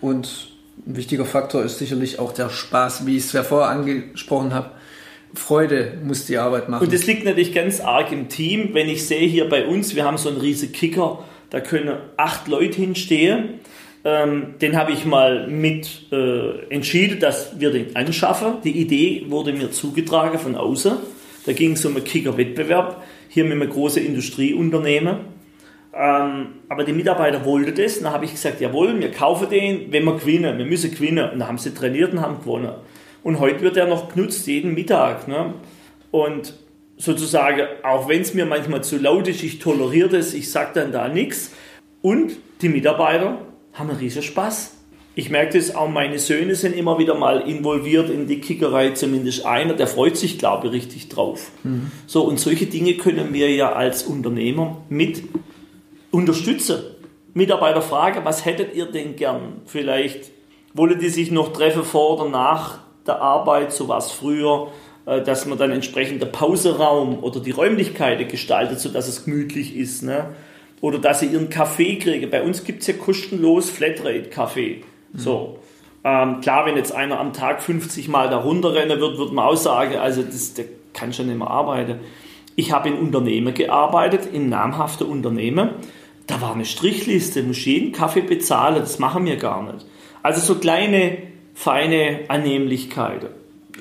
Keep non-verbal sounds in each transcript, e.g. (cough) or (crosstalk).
Und ein wichtiger Faktor ist sicherlich auch der Spaß, wie ich es ja vorher angesprochen habe. Freude muss die Arbeit machen. Und das liegt natürlich ganz arg im Team. Wenn ich sehe hier bei uns, wir haben so einen riesen Kicker, da können acht Leute hinstehen. Ähm, den habe ich mal mit äh, entschieden, dass wir den anschaffen. Die Idee wurde mir zugetragen von außen. Da ging es um einen Kicker-Wettbewerb, hier mit einem großen Industrieunternehmen. Ähm, aber die Mitarbeiter wollten das. Und dann habe ich gesagt, jawohl, wir kaufen den, wenn wir gewinnen. Wir müssen gewinnen. Und dann haben sie trainiert und haben gewonnen. Und heute wird er noch genutzt, jeden Mittag. Ne? Und sozusagen, auch wenn es mir manchmal zu laut ist, ich toleriere das, ich sage dann da nichts. Und die Mitarbeiter haben einen riesen Spaß. Ich merke das auch, meine Söhne sind immer wieder mal involviert in die Kickerei, zumindest einer, der freut sich, glaube ich, richtig drauf. Mhm. So, und solche Dinge können wir ja als Unternehmer mit unterstützen. Mitarbeiter fragen, was hättet ihr denn gern? Vielleicht wollen die sich noch treffen vor oder nach der Arbeit, so war es früher, äh, dass man dann entsprechend der Pauseraum oder die Räumlichkeiten gestaltet, sodass es gemütlich ist. Ne? Oder dass sie ihren Kaffee kriegen. Bei uns gibt es ja kostenlos Flatrate-Kaffee. Mhm. So. Ähm, klar, wenn jetzt einer am Tag 50 Mal da runterrennen wird, wird man auch sagen, also das, der kann schon nicht mehr arbeiten. Ich habe in Unternehmen gearbeitet, in namhaften Unternehmen. Da war eine Strichliste, muss jeden Kaffee bezahlen, das machen wir gar nicht. Also so kleine feine Annehmlichkeiten.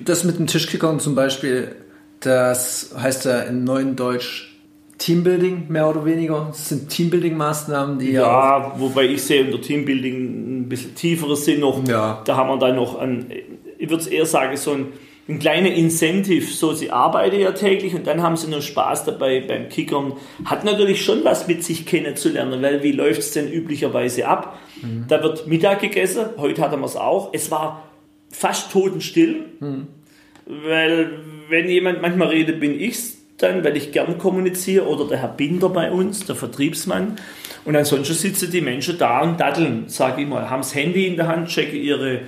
Das mit dem Tischkickern zum Beispiel, das heißt ja in neuen Deutsch Teambuilding, mehr oder weniger. Das sind Teambuilding-Maßnahmen, die ja. Ja, wobei ich sehe unter Teambuilding ein bisschen tieferes Sinn noch. Ja. Da haben wir dann noch ein, ich würde eher sagen, so ein, ein kleiner Incentive. So, sie arbeiten ja täglich und dann haben sie noch Spaß dabei beim Kickern. Hat natürlich schon was mit sich kennenzulernen, weil wie läuft es denn üblicherweise ab? Mhm. Da wird Mittag gegessen, heute hatten wir es auch. Es war fast totenstill, mhm. weil wenn jemand manchmal redet, bin ich's dann, weil ich gern kommuniziere, oder der Herr Binder bei uns, der Vertriebsmann. Und ansonsten sitzen die Menschen da und daddeln, sage ich mal, haben das Handy in der Hand, checken ihre,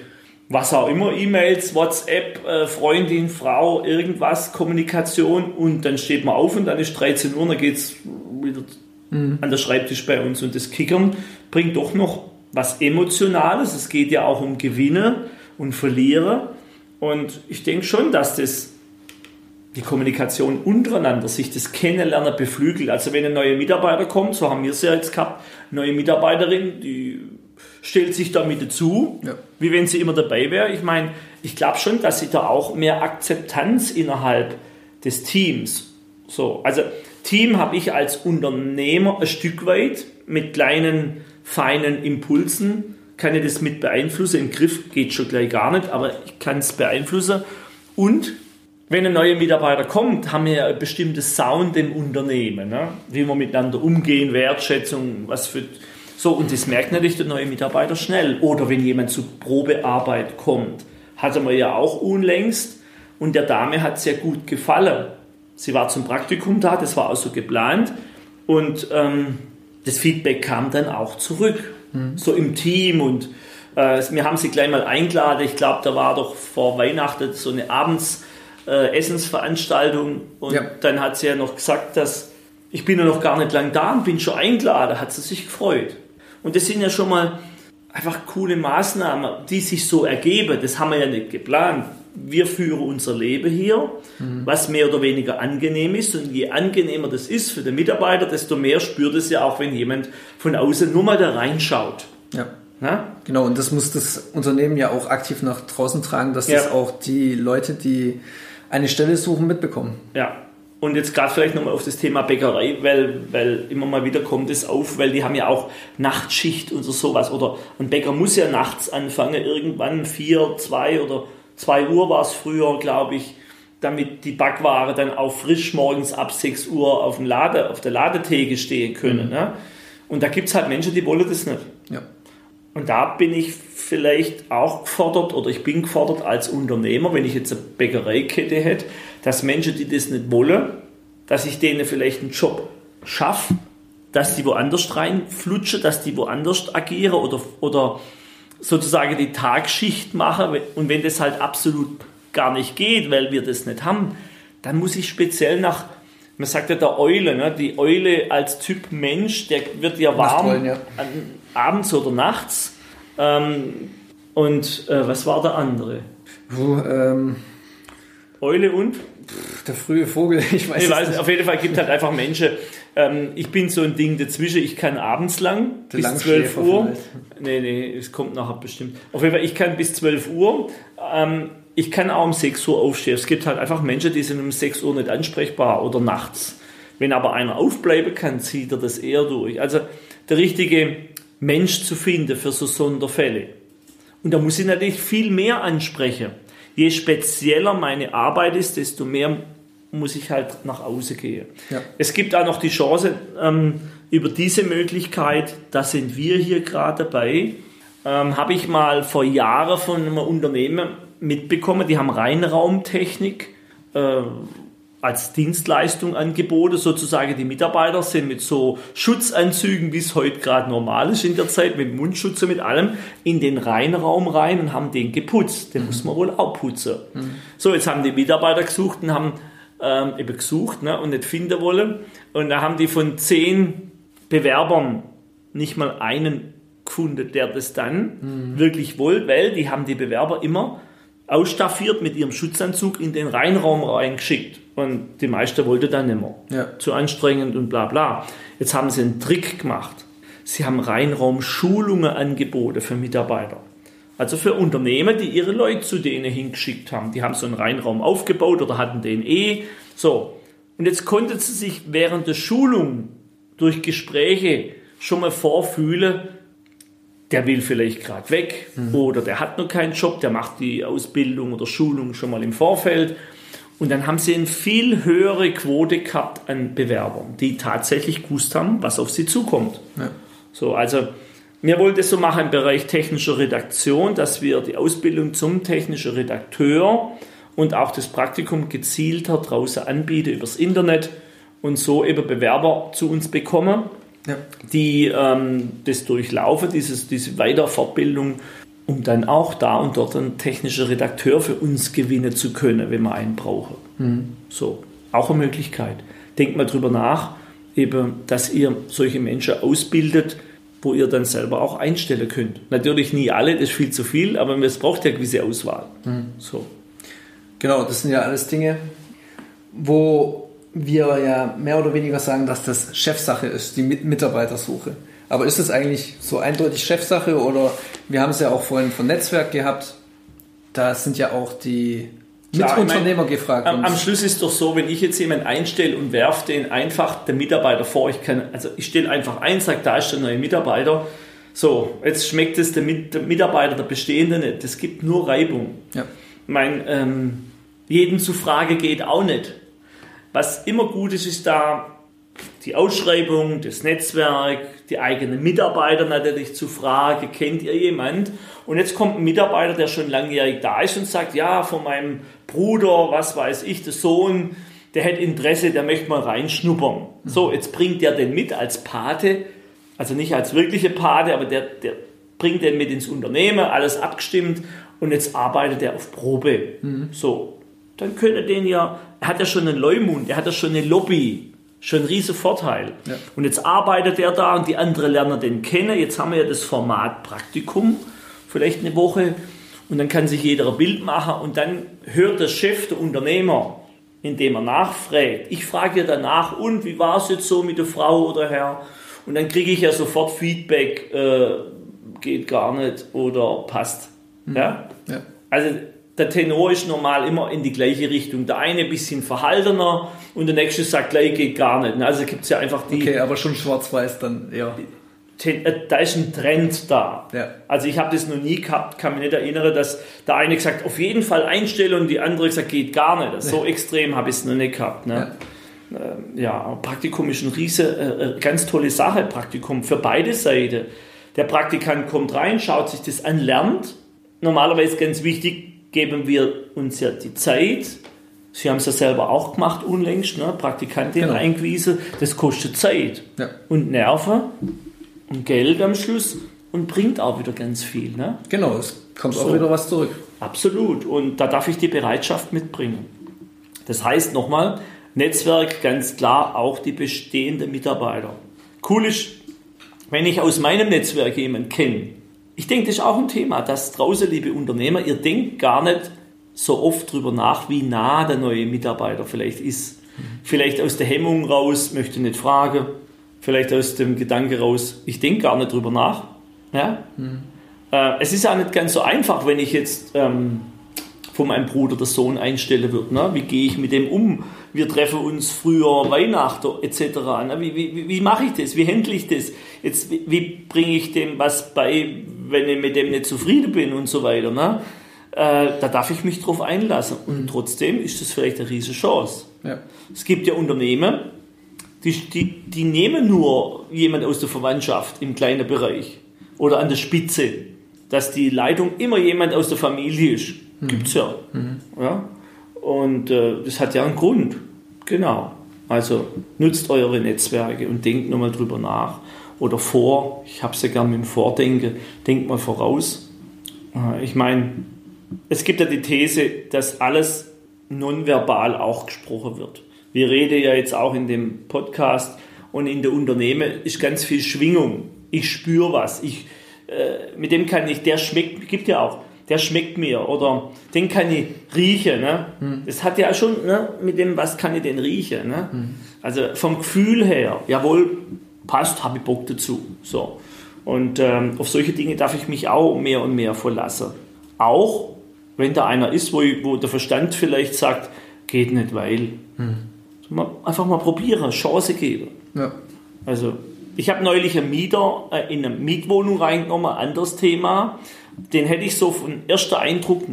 was auch immer, E-Mails, WhatsApp, äh, Freundin, Frau, irgendwas, Kommunikation und dann steht man auf und dann ist 13 Uhr, dann geht es wieder mhm. an der Schreibtisch bei uns. Und das Kickern bringt doch noch was Emotionales. Es geht ja auch um Gewinne und Verliere. Und ich denke schon, dass das die Kommunikation untereinander, sich das Kennenlernen beflügelt. Also wenn ein neuer Mitarbeiter kommt, so haben wir es ja jetzt gehabt, neue Mitarbeiterin, die stellt sich damit dazu, ja. wie wenn sie immer dabei wäre. Ich meine, ich glaube schon, dass sie da auch mehr Akzeptanz innerhalb des Teams. So, also Team habe ich als Unternehmer ein Stück weit mit kleinen feinen Impulsen kann ich das mit beeinflussen. Im Griff geht schon gleich gar nicht, aber ich kann es beeinflussen. Und wenn ein neuer Mitarbeiter kommt, haben wir ja ein bestimmtes Sound im Unternehmen, ne? wie wir miteinander umgehen, Wertschätzung, was für. So, und das merkt natürlich der neue Mitarbeiter schnell. Oder wenn jemand zur Probearbeit kommt, hatte man ja auch unlängst und der Dame hat sehr gut gefallen. Sie war zum Praktikum da, das war auch so geplant und ähm, das Feedback kam dann auch zurück, mhm. so im Team und äh, wir haben sie gleich mal eingeladen. Ich glaube, da war doch vor Weihnachten so eine Abends äh, Essensveranstaltung und ja. dann hat sie ja noch gesagt, dass ich bin ja noch gar nicht lang da und bin schon eingeladen, hat sie sich gefreut. Und das sind ja schon mal einfach coole Maßnahmen, die sich so ergeben. Das haben wir ja nicht geplant. Wir führen unser Leben hier, mhm. was mehr oder weniger angenehm ist. Und je angenehmer das ist für den Mitarbeiter, desto mehr spürt es ja auch, wenn jemand von außen nur mal da reinschaut. Ja. Na? Genau, und das muss das Unternehmen ja auch aktiv nach draußen tragen, dass ja. das auch die Leute, die eine Stelle suchen, mitbekommen. Ja. Und jetzt gerade vielleicht nochmal auf das Thema Bäckerei, weil, weil immer mal wieder kommt es auf, weil die haben ja auch Nachtschicht und so sowas. Oder ein Bäcker muss ja nachts anfangen, irgendwann vier, zwei oder zwei Uhr war es früher, glaube ich, damit die Backware dann auch frisch morgens ab 6 Uhr auf, dem Lade, auf der Ladetheke stehen können. Mhm. Ne? Und da gibt es halt Menschen, die wollen das nicht. Ja. Und da bin ich vielleicht auch gefordert oder ich bin gefordert als Unternehmer, wenn ich jetzt eine Bäckereikette hätte, dass Menschen, die das nicht wollen, dass ich denen vielleicht einen Job schaffe, dass die woanders reinflutschen, dass die woanders agieren oder, oder sozusagen die Tagschicht machen. Und wenn das halt absolut gar nicht geht, weil wir das nicht haben, dann muss ich speziell nach, man sagt ja der Eule, ne? die Eule als Typ Mensch, der wird ja warm ja. abends oder nachts Ähm, und äh, was war der andere? Oh, ähm, Eule und? Der frühe Vogel, (laughs) ich weiß, ich weiß nicht. Auf jeden Fall gibt es halt einfach Menschen. Ähm, ich bin so ein Ding dazwischen. Ich kann abends lang der bis 12 Uhr. Vielleicht. Nee, nee, es kommt nachher bestimmt. Auf jeden Fall, ich kann bis 12 Uhr. Ähm, ich kann auch um 6 Uhr aufstehen. Es gibt halt einfach Menschen, die sind um 6 Uhr nicht ansprechbar oder nachts. Wenn aber einer aufbleiben kann, zieht er das eher durch. Also der richtige Mensch zu finden für so Sonderfälle. Und da muss ich natürlich viel mehr ansprechen. Je spezieller meine Arbeit ist, desto mehr muss ich halt nach außen gehen. Ja. Es gibt auch noch die Chance, ähm, über diese Möglichkeit, da sind wir hier gerade dabei, ähm, habe ich mal vor Jahren von einem Unternehmen mitbekommen, die haben Reinraumtechnik äh, als Dienstleistung angeboten. Sozusagen die Mitarbeiter sind mit so Schutzanzügen, wie es heute gerade normal ist in der Zeit, mit Mundschutz und mit allem, in den Reinraum rein und haben den geputzt. Den mhm. muss man wohl auch putzen. Mhm. So, jetzt haben die Mitarbeiter gesucht und haben ähm, eben gesucht ne, und nicht finden wollen. Und da haben die von zehn Bewerbern nicht mal einen gefunden, der das dann mhm. wirklich wollte, weil die haben die Bewerber immer ausstaffiert mit ihrem Schutzanzug in den Reinraum reingeschickt. Und die meisten wollten dann nicht mehr. Ja. Zu anstrengend und bla bla. Jetzt haben sie einen Trick gemacht. Sie haben Reinraumschulungen angeboten für Mitarbeiter. Also für Unternehmen, die ihre Leute zu denen hingeschickt haben. Die haben so einen Reinraum aufgebaut oder hatten den eh. So. Und jetzt konnten sie sich während der Schulung durch Gespräche schon mal vorfühlen, der will vielleicht gerade weg mhm. oder der hat noch keinen Job, der macht die Ausbildung oder Schulung schon mal im Vorfeld. Und dann haben sie eine viel höhere Quote gehabt an Bewerbern, die tatsächlich gewusst haben, was auf sie zukommt. Ja. So, also wir wollen das so machen im Bereich technischer Redaktion, dass wir die Ausbildung zum technischen Redakteur und auch das Praktikum gezielter draußen anbieten übers Internet und so eben Bewerber zu uns bekommen ja. die ähm, das durchlaufen, dieses, diese Weiterfortbildung, um dann auch da und dort einen technischen Redakteur für uns gewinnen zu können, wenn wir einen brauchen. Mhm. So, auch eine Möglichkeit. Denkt mal drüber nach, eben, dass ihr solche Menschen ausbildet, wo ihr dann selber auch einstellen könnt. Natürlich nie alle, das ist viel zu viel, aber es braucht ja gewisse Auswahl. Mhm. So. Genau, das sind ja alles Dinge, wo wir ja mehr oder weniger sagen, dass das Chefsache ist, die Mitarbeitersuche. Aber ist es eigentlich so eindeutig Chefsache oder wir haben es ja auch vorhin von Netzwerk gehabt, da sind ja auch die Klar, Mitunternehmer meine, gefragt. Am, am, Schluss ist doch so, wenn ich jetzt jemanden einstelle und werfe den einfach der Mitarbeiter vor, ich kann, also ich stelle einfach ein, sage, da ist der neue Mitarbeiter. So, jetzt schmeckt es der, der Mitarbeiter, der bestehende nicht. Das gibt nur Reibung. Ja. Mein, ähm, jeden zu Frage geht auch nicht. Was immer gut ist, ist da die Ausschreibung, das Netzwerk, die eigenen Mitarbeiter natürlich zu fragen, kennt ihr jemand? Und jetzt kommt ein Mitarbeiter, der schon langjährig da ist und sagt, ja, von meinem Bruder, was weiß ich, der Sohn, der hätte Interesse, der möchte mal reinschnuppern. Mhm. So, jetzt bringt der den mit als Pate, also nicht als wirkliche Pate, aber der, der bringt den mit ins Unternehmen, alles abgestimmt und jetzt arbeitet er auf Probe. Mhm. So, dann könnte den ja, er hat ja schon einen Leumund, er hat ja schon eine Lobby, schon ein riesen Vorteil. Ja. Und jetzt arbeitet er da und die anderen lernen den kennen. Jetzt haben wir ja das Format Praktikum, vielleicht eine Woche. Und dann kann sich jeder ein Bild machen und dann hört der Chef, der Unternehmer, indem er nachfragt. Ich frage ja danach, und wie war es jetzt so mit der Frau oder Herr? Und dann kriege ich ja sofort Feedback, äh, geht gar nicht oder passt. Mhm. Ja? ja? Also der Tenor ist normal immer in die gleiche Richtung. Der eine ein bisschen verhaltener und der nächste sagt gleich geht gar nicht. Also gibt es ja einfach die. Okay, aber schon schwarz-weiß dann, ja. Äh, da ist ein Trend da. Ja. Also ich habe das noch nie gehabt, kann mich nicht erinnern, dass der eine gesagt auf jeden Fall einstellen und die andere gesagt geht gar nicht. So extrem habe ich es noch nicht gehabt. Ne? Ja. Ähm, ja, Praktikum ist eine riese, äh, äh, ganz tolle Sache, Praktikum für beide Seiten. Der Praktikant kommt rein, schaut sich das an, lernt. Normalerweise ganz wichtig, geben wir uns ja die Zeit. Sie haben es ja selber auch gemacht unlängst, ne? Praktikantin genau. eingewiesen. Das kostet Zeit ja. und Nerven und Geld am Schluss und bringt auch wieder ganz viel. Ne? Genau, es kommt so. auch wieder was zurück. Absolut. Und da darf ich die Bereitschaft mitbringen. Das heißt nochmal, Netzwerk ganz klar auch die bestehenden Mitarbeiter. Cool ist, wenn ich aus meinem Netzwerk jemanden kenne, ich denke, das ist auch ein Thema, dass draußen, liebe Unternehmer, ihr denkt gar nicht so oft drüber nach, wie nah der neue Mitarbeiter vielleicht ist. Mhm. Vielleicht aus der Hemmung raus, möchte nicht fragen, vielleicht aus dem Gedanke raus, ich denke gar nicht drüber nach. Ja? Mhm. Äh, es ist ja nicht ganz so einfach, wenn ich jetzt ähm, von meinem Bruder der Sohn einstellen wird. Ne? Wie gehe ich mit dem um? Wir treffen uns früher Weihnachten etc. Ne? Wie, wie, wie mache ich das? Wie handle ich das? Jetzt, wie, wie bringe ich dem was bei, wenn ich mit dem nicht zufrieden bin und so weiter? Ne? Äh, da darf ich mich drauf einlassen. Und trotzdem ist das vielleicht eine riesige Chance. Ja. Es gibt ja Unternehmen, die, die, die nehmen nur jemand aus der Verwandtschaft im kleinen Bereich oder an der Spitze, dass die Leitung immer jemand aus der Familie ist. Mhm. Gibt es ja. Mhm. ja. Und äh, das hat ja einen Grund. Genau. Also nutzt eure Netzwerke und denkt nochmal drüber nach. Oder vor, ich habe es ja gerne mit dem Vordenken, denkt mal voraus. Äh, ich meine, es gibt ja die These, dass alles nonverbal auch gesprochen wird. Wir reden ja jetzt auch in dem Podcast und in der Unternehmen ist ganz viel Schwingung. Ich spüre was. Ich, äh, mit dem kann ich, der schmeckt, gibt ja auch, der schmeckt mir oder den kann ich riechen. Ne? Hm. Das hat ja schon ne, mit dem, was kann ich denn riechen. Ne? Hm. Also vom Gefühl her, jawohl, passt, habe ich Bock dazu. So. Und ähm, auf solche Dinge darf ich mich auch mehr und mehr verlassen. Auch wenn da einer ist, wo, ich, wo der Verstand vielleicht sagt, geht nicht, weil. Hm einfach mal probieren, Chance geben. Ja. Also, ich habe neulich einen Mieter äh, in eine Mietwohnung reingenommen, anderes Thema. Den hätte ich so von erster Eindruck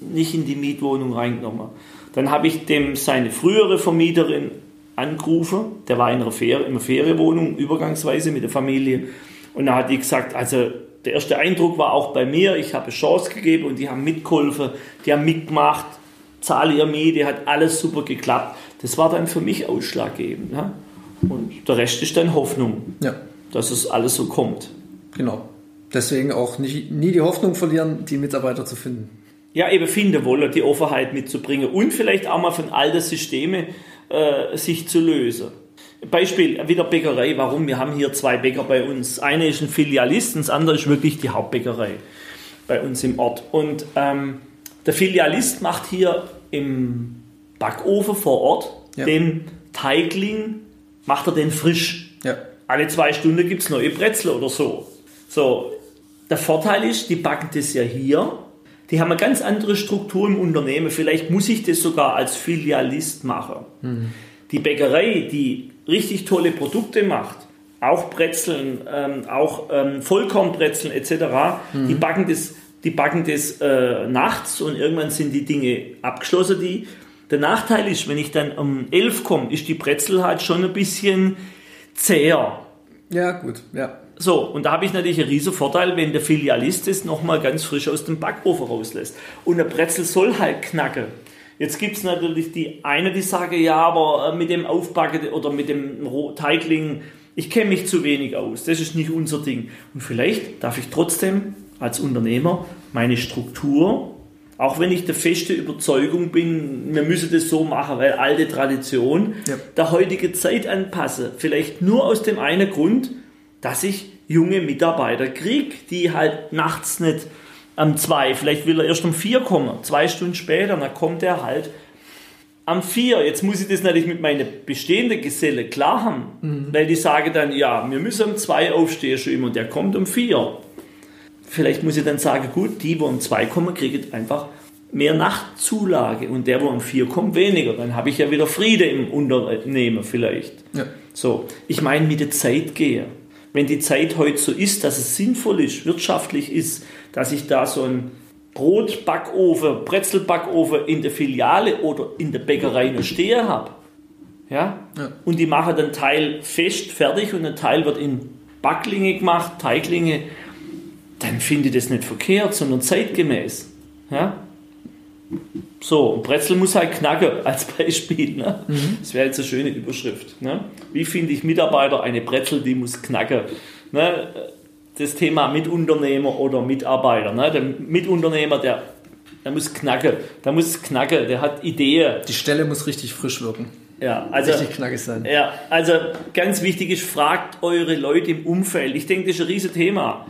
nicht in die Mietwohnung reingenommen. Dann habe ich dem seine frühere Vermieterin angerufen, der war in einer, Fer in einer Ferienwohnung, übergangsweise mit der Familie. Und da hat die gesagt, also der erste Eindruck war auch bei mir, ich habe eine Chance gegeben und die haben mitgeholfen, die haben mitgemacht, zahle ihr Miete, hat alles super geklappt. Das war dann für mich ausschlaggebend. Ja? Und der Rest ist dann Hoffnung, ja. dass es alles so kommt. Genau. Deswegen auch nicht, nie die Hoffnung verlieren, die Mitarbeiter zu finden. Ja, eben finden wollen, die Offenheit mitzubringen und vielleicht auch mal von alten Systemen äh, sich zu lösen. Beispiel wieder Bäckerei. Warum? Wir haben hier zwei Bäcker bei uns. Eine ist ein Filialist und das andere ist wirklich die Hauptbäckerei bei uns im Ort. Und ähm, der Filialist macht hier im Backofen vor Ort ja. den Teigling, macht er den frisch. Ja. Alle zwei Stunden gibt es neue Brezel oder so. So, der Vorteil ist, die backen das ja hier. Die haben eine ganz andere Struktur im Unternehmen. Vielleicht muss ich das sogar als Filialist machen. Mhm. Die Bäckerei, die richtig tolle Produkte macht, auch Brezeln, ähm, auch ähm, Vollkornbrezeln etc., mhm. die backen das die backen das äh, nachts und irgendwann sind die Dinge abgeschlossen. Die. Der Nachteil ist, wenn ich dann um 11 komme, ist die Brezel halt schon ein bisschen zäher. Ja, gut, ja. So, und da habe ich natürlich einen riesen Vorteil, wenn der Filialist es nochmal ganz frisch aus dem Backofen rauslässt. Und der Brezel soll halt knacken. Jetzt gibt es natürlich die eine, die sagen, ja, aber äh, mit dem Aufbacken oder mit dem Teigling, ich kenne mich zu wenig aus. Das ist nicht unser Ding. Und vielleicht darf ich trotzdem als Unternehmer meine Struktur, auch wenn ich der feste Überzeugung bin, wir müssen das so machen, weil alte Tradition ja. der heutige Zeit anpasse. Vielleicht nur aus dem einen Grund, dass ich junge Mitarbeiter kriege, die halt nachts nicht am zwei, vielleicht will er erst um vier kommen, zwei Stunden später, dann kommt er halt am vier. Jetzt muss ich das natürlich mit meinen bestehenden Gesellen klar haben, mhm. weil die sagen dann, ja, wir müssen um zwei aufstehen schon immer und der kommt um vier. Vielleicht muss ich dann sagen, gut, die, wo um zwei kommen, kriegen einfach mehr Nachtzulage und der, wo um vier kommt, weniger. Dann habe ich ja wieder Friede im Unternehmen vielleicht. Ja. So, ich meine, mit der Zeit gehe. Wenn die Zeit heute so ist, dass es sinnvoll ist, wirtschaftlich ist, dass ich da so ein Brotbackofen, Brezelbackofen in der Filiale oder in der Bäckerei noch stehen habe. Ja? ja? Und die machen dann Teil fest, fertig und ein Teil wird in Backlinge gemacht, Teiglinge dann finde ich das nicht verkehrt, sondern zeitgemäß. Ja? So, und Brezel muss halt knacken als Beispiel. Ne? Mhm. Das wäre jetzt eine schöne Überschrift. Ne? Wie finde ich Mitarbeiter eine Brezel, die muss knacken? Ne? Das Thema Mitunternehmer oder Mitarbeiter. Ne? Der Mitunternehmer, der, der muss knacken. Der muss knacken, der hat Ideen. Die Stelle muss richtig frisch wirken. Ja, also, richtig knackig sein. Ja, also ganz wichtig ist, fragt eure Leute im Umfeld. Ich denke, das ist ein riesiges Thema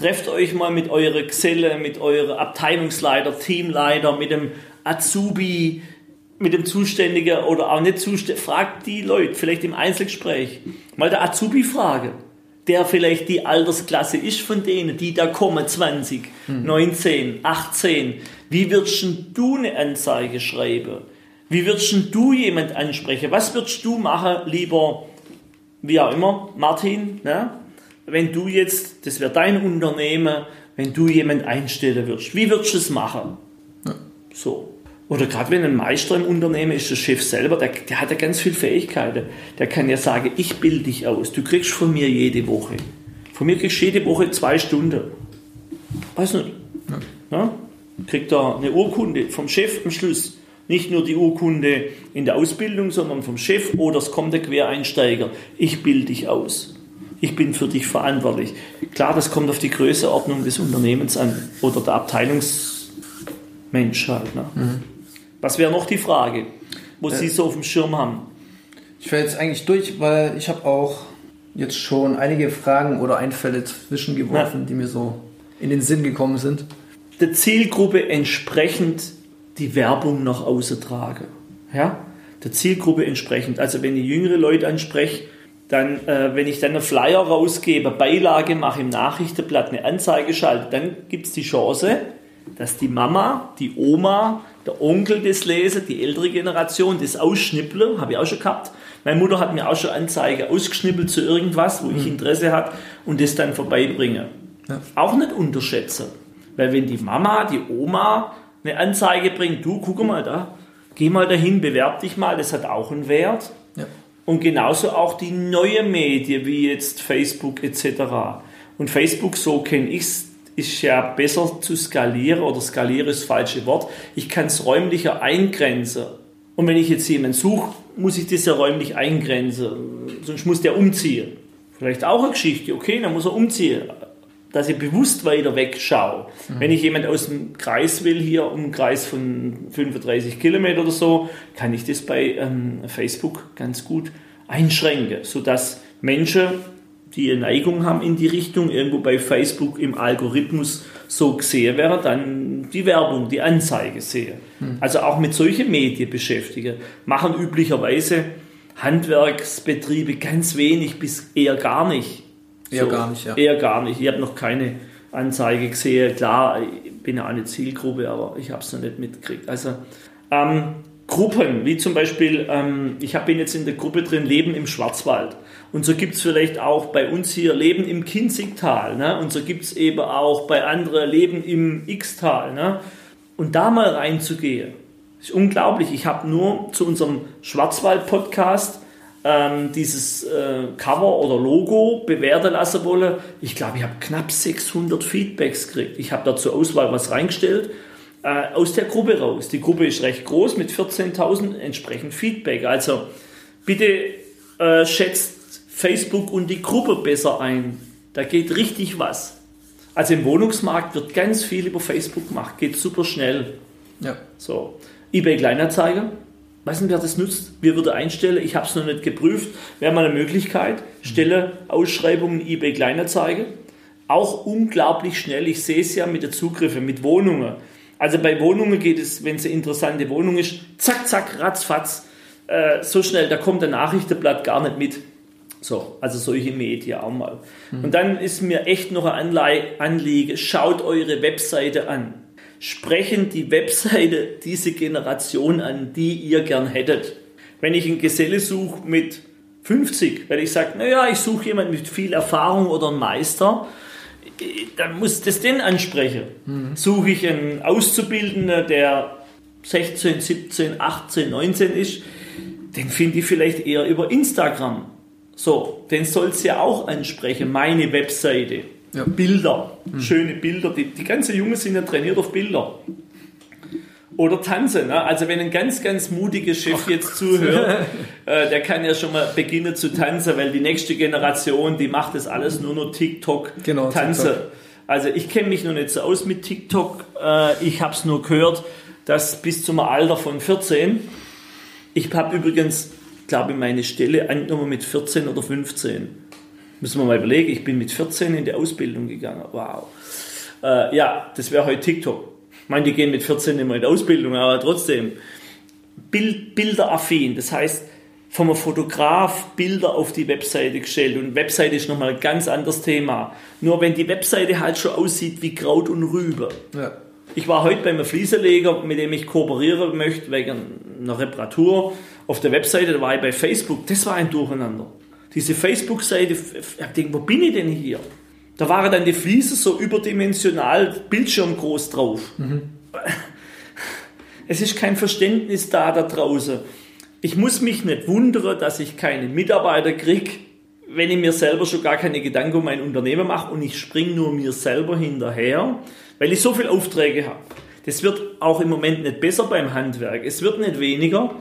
trefft euch mal mit eurer Geselle, mit eurer Abteilungsleiter, Teamleiter, mit dem Azubi, mit dem Zuständigen oder auch nicht Zuständigen. Fragt die Leute, vielleicht im Einzelgespräch, mal der Azubi frage, der vielleicht die Altersklasse ist von denen, die da kommen, 20, mhm. 19, 18. Wie würdest du eine Anzeige schreiben? Wie würdest du jemand ansprechen? Was würdest du machen, lieber, wie auch immer, Martin, ne? wenn du jetzt, das wäre dein Unternehmen, wenn du jemand einstellen würdest? Wie würdest du es machen? Ja. So. Oder gerade wenn ein Meister im Unternehmen ist, der Chef selber, der, der hat ja ganz viele Fähigkeiten. Der kann ja sagen, ich bilde dich aus. Du kriegst von mir jede Woche. Von mir kriegst du jede Woche zwei Stunden. Weiß nicht. Ja. Ja? Kriegt er eine Urkunde vom Chef am Schluss. Nicht nur die Urkunde in der Ausbildung, sondern vom Chef oder es kommt der Quereinsteiger. Ich bilde dich aus. Ich bin für dich verantwortlich. Klar, das kommt auf die Größeordnung des Unternehmens an oder der Abteilungsmensch halt. Ne? Mhm. Was wäre noch die Frage, wo äh, Sie so auf dem Schirm haben? Ich wäre jetzt eigentlich durch, weil ich habe auch jetzt schon einige Fragen oder Einfälle zwischengeworfen, ja. die mir so in den Sinn gekommen sind. Der Zielgruppe entsprechend die Werbung nach außen trage. Ja? Der Zielgruppe entsprechend. Also wenn ich jüngere Leute anspreche, dann, äh, wenn ich dann einen Flyer rausgebe, Beilage mache im Nachrichtenblatt, eine Anzeige schalte, dann gibt es die Chance, dass die Mama, die Oma, der Onkel das lese, die ältere Generation das ausschnipple, habe ich auch schon gehabt. Meine Mutter hat mir auch schon Anzeige ausgeschnippelt zu irgendwas, wo mhm. ich Interesse hat und das dann vorbeibringe. Ja. Auch nicht unterschätzen. Weil wenn die Mama, die Oma eine Anzeige bringt, du guck mal da, geh mal dahin, bewerb dich mal, das hat auch einen Wert. Ja. Und genauso auch die neue Medien wie jetzt Facebook etc. Und Facebook, so kenne ich es, ist ja besser zu skalieren oder skalieren ist das falsche Wort. Ich kann es räumlicher eingrenzen. Und wenn ich jetzt jemanden suche, muss ich das ja räumlich eingrenzen. Sonst muss der umziehen. Vielleicht auch eine Geschichte, okay, dann muss er umziehen. Dass ich bewusst weiter wegschaue. Mhm. Wenn ich jemand aus dem Kreis will, hier um einen Kreis von 35 Kilometer oder so, kann ich das bei ähm, Facebook ganz gut einschränken, sodass Menschen die eine Neigung haben in die Richtung, irgendwo bei Facebook im Algorithmus so gesehen wäre, dann die Werbung, die Anzeige sehe. Hm. Also auch mit solchen Medien beschäftige. Machen üblicherweise Handwerksbetriebe ganz wenig bis eher gar nicht. Eher so, gar nicht, ja. Eher gar nicht. Ich habe noch keine Anzeige gesehen. Klar, ich bin ja eine Zielgruppe, aber ich habe es noch nicht mitgekriegt. Also ähm, Gruppen, wie zum Beispiel, ähm, ich bin jetzt in der Gruppe drin, Leben im Schwarzwald. Und so gibt es vielleicht auch bei uns hier Leben im Kinzigtal. Ne? Und so gibt es eben auch bei anderen Leben im X-Tal. Ne? Und da mal reinzugehen, ist unglaublich. Ich habe nur zu unserem Schwarzwald-Podcast ähm, dieses äh, Cover oder Logo bewerten lassen wollen. Ich glaube, ich habe knapp 600 Feedbacks gekriegt. Ich habe da zur Auswahl was reingestellt äh, aus der Gruppe raus. Die Gruppe ist recht groß mit 14.000 entsprechend Feedback. Also bitte äh, schätzt Facebook und die Gruppe besser ein. Da geht richtig was. Also im Wohnungsmarkt wird ganz viel über Facebook gemacht, geht super schnell. Ja. So. eBay Kleinanzeiger, weiß nicht, wer das nutzt. Wir würden einstellen, ich habe es noch nicht geprüft, wäre mal eine Möglichkeit. Stelle Ausschreibungen eBay Kleinanzeiger. Auch unglaublich schnell. Ich sehe es ja mit den Zugriffen, mit Wohnungen. Also bei Wohnungen geht es, wenn es eine interessante Wohnung ist, zack, zack, ratzfatz, äh, so schnell, da kommt der Nachrichtenblatt gar nicht mit. So, also solche Medien auch mal. Mhm. Und dann ist mir echt noch ein Anliege, schaut eure Webseite an. Sprechen die Webseite diese Generation an, die ihr gern hättet. Wenn ich einen Geselle suche mit 50, weil ich sage, naja, ich suche jemanden mit viel Erfahrung oder einen Meister, dann muss das den ansprechen. Mhm. Suche ich einen Auszubildenden, der 16, 17, 18, 19 ist, den finde ich vielleicht eher über Instagram. So, den soll es ja auch ansprechen, meine Webseite. Ja. Bilder, mhm. schöne Bilder. Die, die ganzen Jungen sind ja trainiert auf Bilder. Oder tanzen. Ne? Also wenn ein ganz, ganz mutiger Chef Ach, jetzt zuhört, äh, der kann ja schon mal beginnen zu tanzen, weil die nächste Generation, die macht das alles nur noch TikTok, genau, tanzen. TikTok. Also ich kenne mich noch nicht so aus mit TikTok. Äh, ich habe es nur gehört, dass bis zum Alter von 14, ich habe übrigens glaube ich, meine Stelle angenommen mit 14 oder 15. Müssen wir mal überlegen, ich bin mit 14 in die Ausbildung gegangen. Wow. Äh, ja, das wäre heute TikTok. Meine, die gehen mit 14 immer in die Ausbildung, aber trotzdem. Bild, bilderaffin, das heißt, vom Fotograf Bilder auf die Webseite gestellt. Und Webseite ist nochmal ein ganz anderes Thema. Nur wenn die Webseite halt schon aussieht wie Kraut und Rübe. Ja. Ich war heute beim Fliesenleger, mit dem ich kooperieren möchte, wegen einer Reparatur auf der Webseite, da war ich bei Facebook. Das war ein Durcheinander. Diese Facebook-Seite, ich denke, wo bin ich denn hier? Da waren dann die Fliesen so überdimensional bildschirmgroß drauf. Mhm. Es ist kein Verständnis da da draußen. Ich muss mich nicht wundern, dass ich keine Mitarbeiter kriege, wenn ich mir selber schon gar keine Gedanken um mein Unternehmen mache und ich springe nur mir selber hinterher, weil ich so viele Aufträge habe. Das wird auch im Moment nicht besser beim Handwerk. Es wird nicht weniger.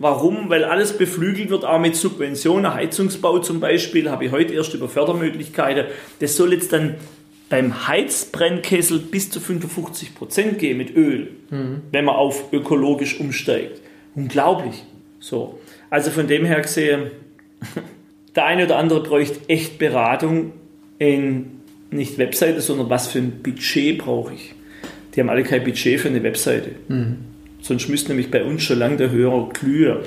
Warum? Weil alles beflügelt wird, auch mit Subventionen. Heizungsbau zum Beispiel, habe ich heute erst über Fördermöglichkeiten. Das soll jetzt dann beim Heizbrennkessel bis zu 55 Prozent gehen mit Öl, mhm. wenn man auf ökologisch umsteigt. Unglaublich. So. Also von dem her gesehen, (laughs) der eine oder andere bräuchte echt Beratung in nicht Webseite, sondern was für ein Budget brauche ich. Die haben alle kein Budget für eine Webseite. Mhm. Sonst müsste nämlich bei uns schon lange der Hörer glühen.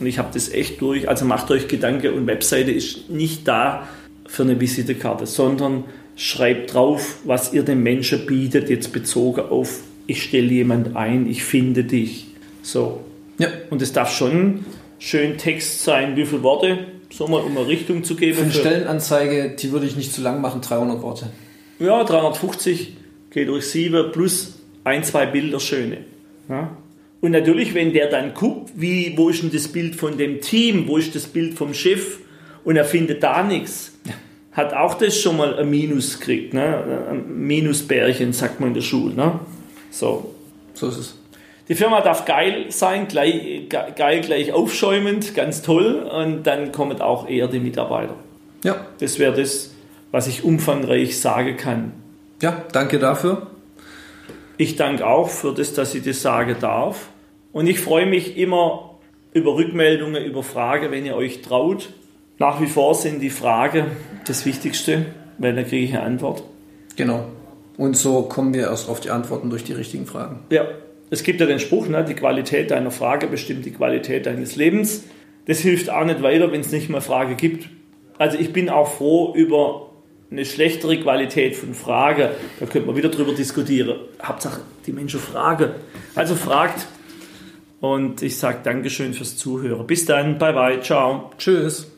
Und ich habe das echt durch. Also macht euch Gedanken und Webseite ist nicht da für eine Visitekarte, sondern schreibt drauf, was ihr den Menschen bietet, jetzt bezogen auf, ich stelle jemand ein, ich finde dich. So. Ja. Und es darf schon schön Text sein, wie viele Worte, so mal um eine Richtung zu geben. Für eine Stellenanzeige, die würde ich nicht zu lang machen, 300 Worte. Ja, 350 geht durch 7 plus ein, zwei Bilder schöne. Ja? Und natürlich, wenn der dann guckt, wie, wo ist denn das Bild von dem Team, wo ist das Bild vom Chef und er findet da nichts, hat auch das schon mal ein Minus gekriegt. Ne? Ein Minusbärchen, sagt man in der Schule. Ne? So. So ist es. Die Firma darf geil sein, gleich, geil gleich aufschäumend, ganz toll. Und dann kommen auch eher die Mitarbeiter. Ja. Das wäre das, was ich umfangreich sagen kann. Ja, danke dafür. Ich danke auch für das, dass ich das sagen darf. Und ich freue mich immer über Rückmeldungen, über Fragen, wenn ihr euch traut. Nach wie vor sind die Fragen das Wichtigste, weil da kriege ich eine Antwort. Genau. Und so kommen wir erst auf die Antworten durch die richtigen Fragen. Ja, es gibt ja den Spruch, ne, die Qualität deiner Frage bestimmt die Qualität deines Lebens. Das hilft auch nicht weiter, wenn es nicht mehr Frage gibt. Also ich bin auch froh über eine schlechtere Qualität von Frage. Da könnte man wieder drüber diskutieren. Hauptsache, die Menschen fragen. Also fragt. Und ich sage Dankeschön fürs Zuhören. Bis dann. Bye bye. Ciao. Tschüss.